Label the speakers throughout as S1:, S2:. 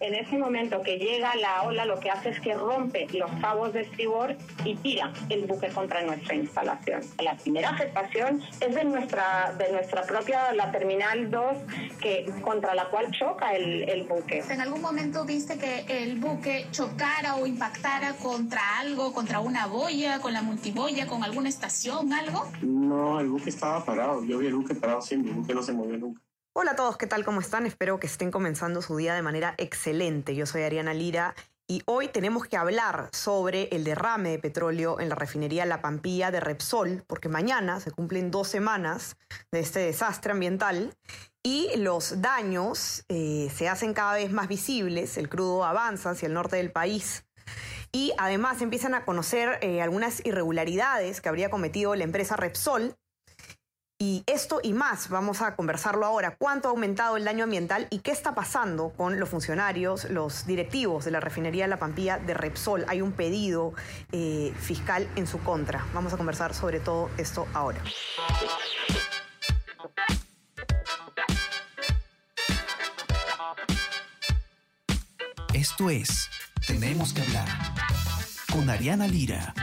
S1: En ese momento que llega la ola, lo que hace es que rompe los cabos de estribor y tira el buque contra nuestra instalación. La primera afectación es de nuestra, de nuestra propia, la Terminal 2, que, contra la cual choca el, el buque.
S2: ¿En algún momento viste que el buque chocara o impactara contra algo, contra una boya, con la multiboya, con alguna estación, algo?
S3: No, el buque estaba parado. Yo vi el buque parado siempre, el buque no se movió nunca.
S4: Hola a todos, ¿qué tal? ¿Cómo están? Espero que estén comenzando su día de manera excelente. Yo soy Ariana Lira y hoy tenemos que hablar sobre el derrame de petróleo en la refinería La Pampilla de Repsol, porque mañana se cumplen dos semanas de este desastre ambiental y los daños eh, se hacen cada vez más visibles, el crudo avanza hacia el norte del país. Y además empiezan a conocer eh, algunas irregularidades que habría cometido la empresa Repsol y esto y más vamos a conversarlo ahora. ¿Cuánto ha aumentado el daño ambiental y qué está pasando con los funcionarios, los directivos de la refinería de La Pampilla de Repsol? Hay un pedido eh, fiscal en su contra. Vamos a conversar sobre todo esto ahora.
S5: Esto es Tenemos que hablar con Ariana Lira.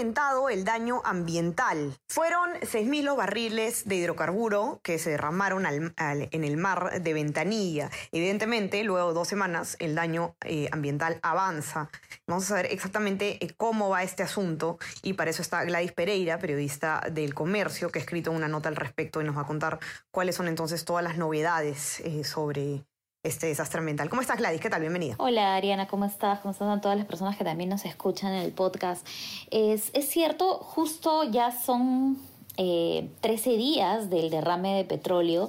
S4: El daño ambiental? Fueron 6.000 los barriles de hidrocarburo que se derramaron en el mar de Ventanilla. Evidentemente, luego de dos semanas, el daño eh, ambiental avanza. Vamos a saber exactamente eh, cómo va este asunto y para eso está Gladys Pereira, periodista del Comercio, que ha escrito una nota al respecto y nos va a contar cuáles son entonces todas las novedades eh, sobre este desastre ambiental. ¿Cómo estás, Gladys? ¿Qué tal? Bienvenida.
S6: Hola, Ariana, ¿cómo estás? ¿Cómo están todas las personas que también nos escuchan en el podcast? Es, es cierto, justo ya son eh, 13 días del derrame de petróleo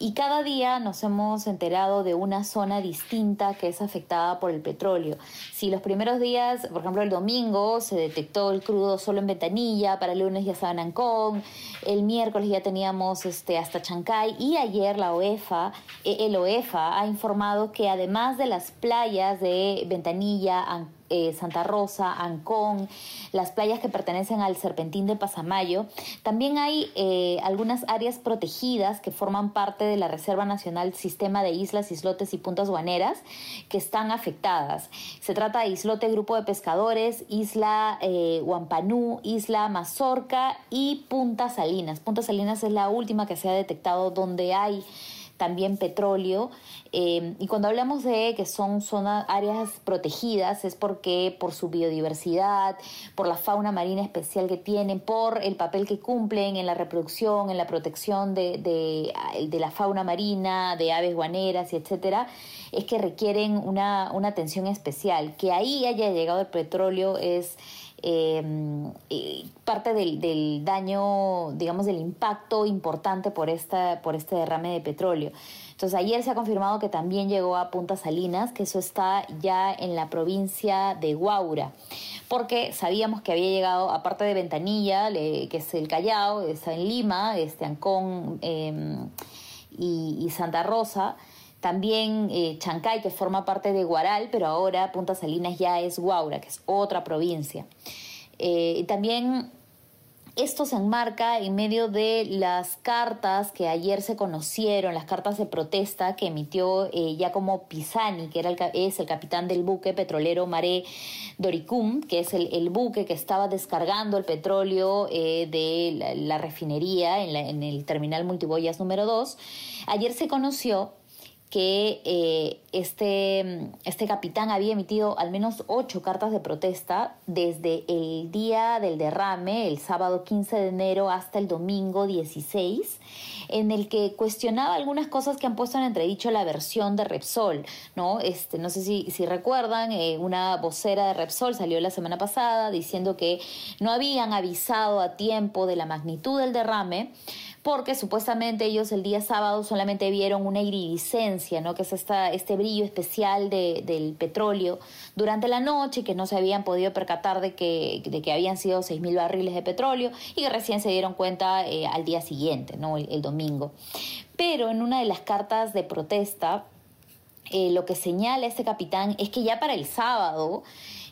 S6: y cada día nos hemos enterado de una zona distinta que es afectada por el petróleo. Si los primeros días, por ejemplo el domingo, se detectó el crudo solo en Ventanilla, para el lunes ya estaba en Ancón, el miércoles ya teníamos este, hasta Chancay y ayer la OEFA, eh, el OEFA ha informado que además de las playas de Ventanilla, Ancón, eh, Santa Rosa, Ancón, las playas que pertenecen al Serpentín de Pasamayo. También hay eh, algunas áreas protegidas que forman parte de la Reserva Nacional Sistema de Islas, Islotes y Puntas Guaneras que están afectadas. Se trata de Islote Grupo de Pescadores, Isla eh, Huampanú, Isla Mazorca y Punta Salinas. Punta Salinas es la última que se ha detectado donde hay también petróleo. Eh, y cuando hablamos de que son zonas, áreas protegidas es porque por su biodiversidad, por la fauna marina especial que tienen, por el papel que cumplen en la reproducción, en la protección de, de, la fauna marina, de aves guaneras etcétera, es que requieren una, una atención especial. Que ahí haya llegado el petróleo es Em, parte del, daño, digamos, del impacto importante por, esta, por este derrame de petróleo. Entonces ayer se ha confirmado que también llegó a Punta Salinas, que eso está ya en la provincia de Guaura, porque sabíamos que había llegado, aparte de Ventanilla, que es el Callao, está en Lima, este Ancón em, y Santa Rosa, también eh, Chancay, que forma parte de Guaral, pero ahora Punta Salinas ya es Guaura, que es otra provincia. Eh, también esto se enmarca en medio de las cartas que ayer se conocieron, las cartas de protesta que emitió eh, Giacomo Pisani, que era el, es el capitán del buque petrolero Mare Doricum, que es el, buque que estaba descargando el petróleo eh, de la, refinería en, en el terminal multiboyas número 2. Ayer se conoció que eh, este, este capitán había emitido al menos ocho cartas de protesta desde el día del derrame, el sábado 15 de enero, hasta el domingo 16, en el que cuestionaba algunas cosas que han puesto en entredicho la versión de Repsol. No, este, no sé si, si recuerdan, eh, una vocera de Repsol salió la semana pasada diciendo que no habían avisado a tiempo de la magnitud del derrame porque supuestamente ellos el día sábado solamente vieron una iridiscencia, ¿no? que es esta, este brillo especial de, del petróleo durante la noche, que no se habían podido percatar de que, de que habían sido 6.000 barriles de petróleo y que recién se dieron cuenta eh, al día siguiente, ¿no? el domingo. Pero en una de las cartas de protesta, eh, lo que señala este capitán es que ya para el sábado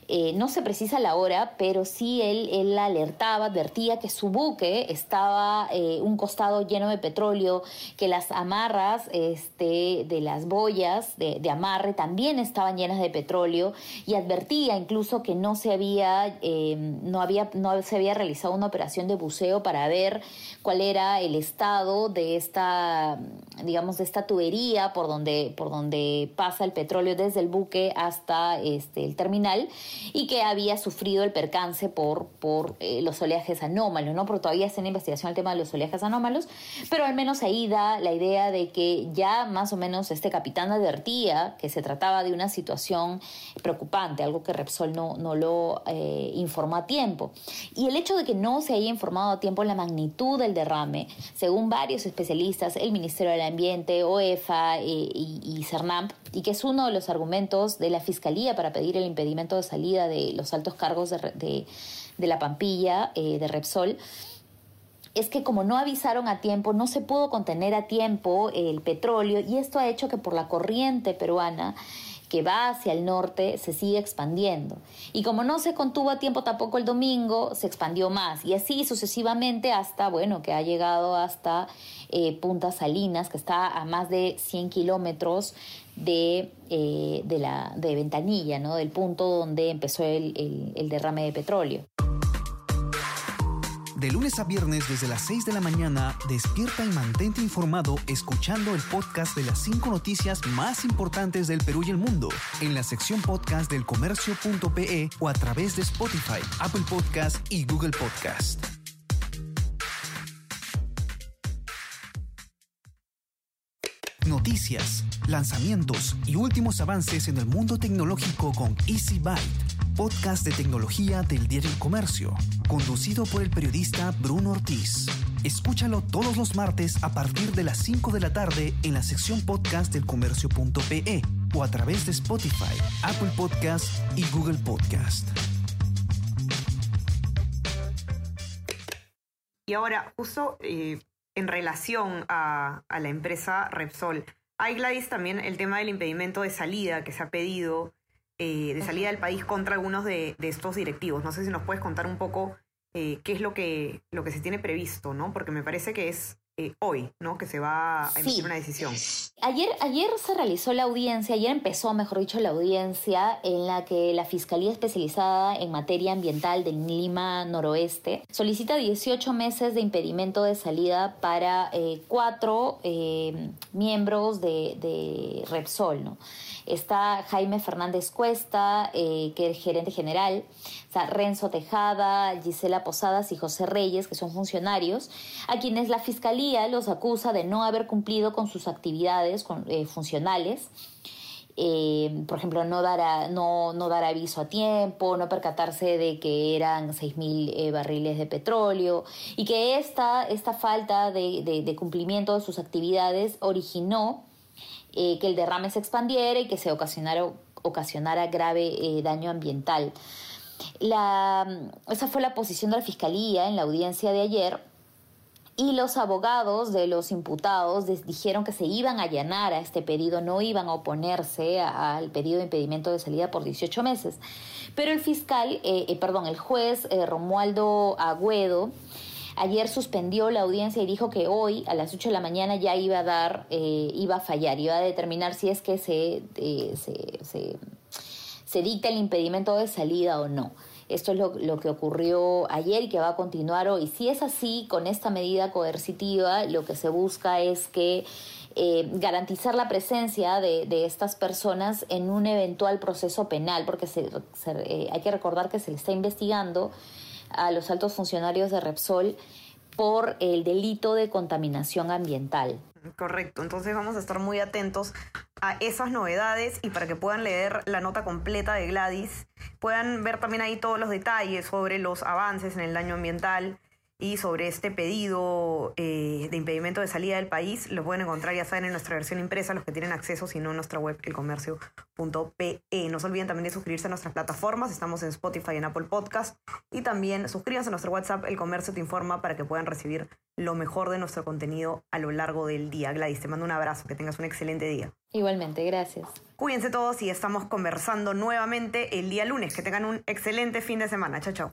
S6: eh, no se precisa la hora, pero sí él, él alertaba, advertía que su buque estaba eh, un costado lleno de petróleo, que las amarras este, de las boyas de, amarre también estaban llenas de petróleo y advertía incluso que no se había, eh, no había, no se había realizado una operación de buceo para ver cuál era el estado de esta, digamos, de esta tubería por donde, por donde pasa el petróleo desde el buque hasta este, el terminal y que había sufrido el percance por, por eh, los oleajes anómalos, ¿no? Porque todavía está en investigación el tema de los oleajes anómalos, pero al menos ahí da la idea de que ya más o menos este capitán advertía que se trataba de una situación preocupante, algo que Repsol no, no lo eh, informó a tiempo. Y el hecho de que no se haya informado a tiempo la magnitud del derrame, según varios especialistas, el Ministerio del Ambiente, OEFA eh, y, y CERNAMP, y que es uno de los argumentos de la Fiscalía para pedir el impedimento de salida de los altos cargos de, la Pampilla, eh, de Repsol, es que como no avisaron a tiempo, no se pudo contener a tiempo el petróleo y esto ha hecho que por la corriente peruana que va hacia el norte se sigue expandiendo. Y como no se contuvo a tiempo tampoco el domingo, se expandió más. Y así sucesivamente hasta, bueno, que ha llegado hasta eh, Punta Salinas, que está a más de 100 kilómetros de, eh, de, la, de Ventanilla, ¿no? del punto donde empezó el, el derrame de petróleo.
S5: De lunes a viernes desde las 6 de la mañana, despierta y mantente informado escuchando el podcast de las 5 noticias más importantes del Perú y el mundo en la sección podcast del comercio.pe o a través de Spotify, Apple Podcast y Google Podcast. Noticias, lanzamientos y últimos avances en el mundo tecnológico con Easy Byte podcast de tecnología del diario El Comercio, conducido por el periodista Bruno Ortiz. Escúchalo todos los martes a partir de las 5 de la tarde en la sección podcast del comercio.pe o a través de Spotify, Apple Podcast y Google Podcast.
S4: Y ahora, justo eh, en relación a, a la empresa Repsol, hay Gladys también el tema del impedimento de salida que se ha pedido eh, de salida del país contra algunos de, estos directivos. No sé si nos puedes contar un poco eh, qué es lo que, lo que se tiene previsto, ¿no? Porque me parece que es eh, hoy, ¿no? Que se va a emitir una decisión.
S6: Ayer, ayer se realizó la audiencia, ayer empezó, mejor dicho, la audiencia en la que la Fiscalía Especializada en Materia Ambiental del Lima Noroeste solicita 18 meses de impedimento de salida para eh, cuatro eh, miembros de, de, Repsol, ¿no? Está Jaime Fernández Cuesta, que es gerente general, Renzo Tejada, Gisela Posadas y José Reyes, que son funcionarios, a quienes la Fiscalía los acusa de no haber cumplido con sus actividades eh, funcionales. Eh, por ejemplo, no dar, no, no aviso a tiempo, no percatarse de que eran 6.000 eh, barriles de petróleo y que esta, esta falta de, cumplimiento de sus actividades originó que el derrame se expandiera y que se ocasionara, grave daño ambiental. La, esa fue la posición de la Fiscalía en la audiencia de ayer y los abogados de los imputados dijeron que se iban a allanar a este pedido, no iban a oponerse al pedido de impedimento de salida por 18 meses. Pero el fiscal, eh, eh, perdón, el juez eh, Romualdo Agüedo, ayer suspendió la audiencia y dijo que hoy a las 8 de la mañana ya iba a dar, iba a fallar, iba a determinar si es que se, se, se, se dicta el impedimento de salida o no. Esto es lo, que ocurrió ayer y que va a continuar hoy. Si es así, con esta medida coercitiva, lo que se busca es que eh, garantizar la presencia de, estas personas en un eventual proceso penal, porque eh, hay que recordar que se le está investigando a los altos funcionarios de Repsol por el delito de contaminación ambiental.
S4: Correcto, entonces vamos a estar muy atentos a esas novedades y para que puedan leer la nota completa de Gladys, puedan ver también ahí todos los detalles sobre los avances en el daño ambiental y sobre este pedido eh, de impedimento de salida del país, lo pueden encontrar, ya saben, en nuestra versión impresa, los que tienen acceso, si no, en nuestra web, elcomercio.pe. No se olviden también de suscribirse a nuestras plataformas, estamos en Spotify y en Apple Podcast, y también suscríbanse a nuestro WhatsApp, El Comercio Te Informa, para que puedan recibir lo mejor de nuestro contenido a lo largo del día. Gladys, te mando un abrazo, que tengas un excelente día.
S6: Igualmente, gracias.
S4: Cuídense todos y estamos conversando nuevamente el día lunes. Que tengan un excelente fin de semana. Chao, chao.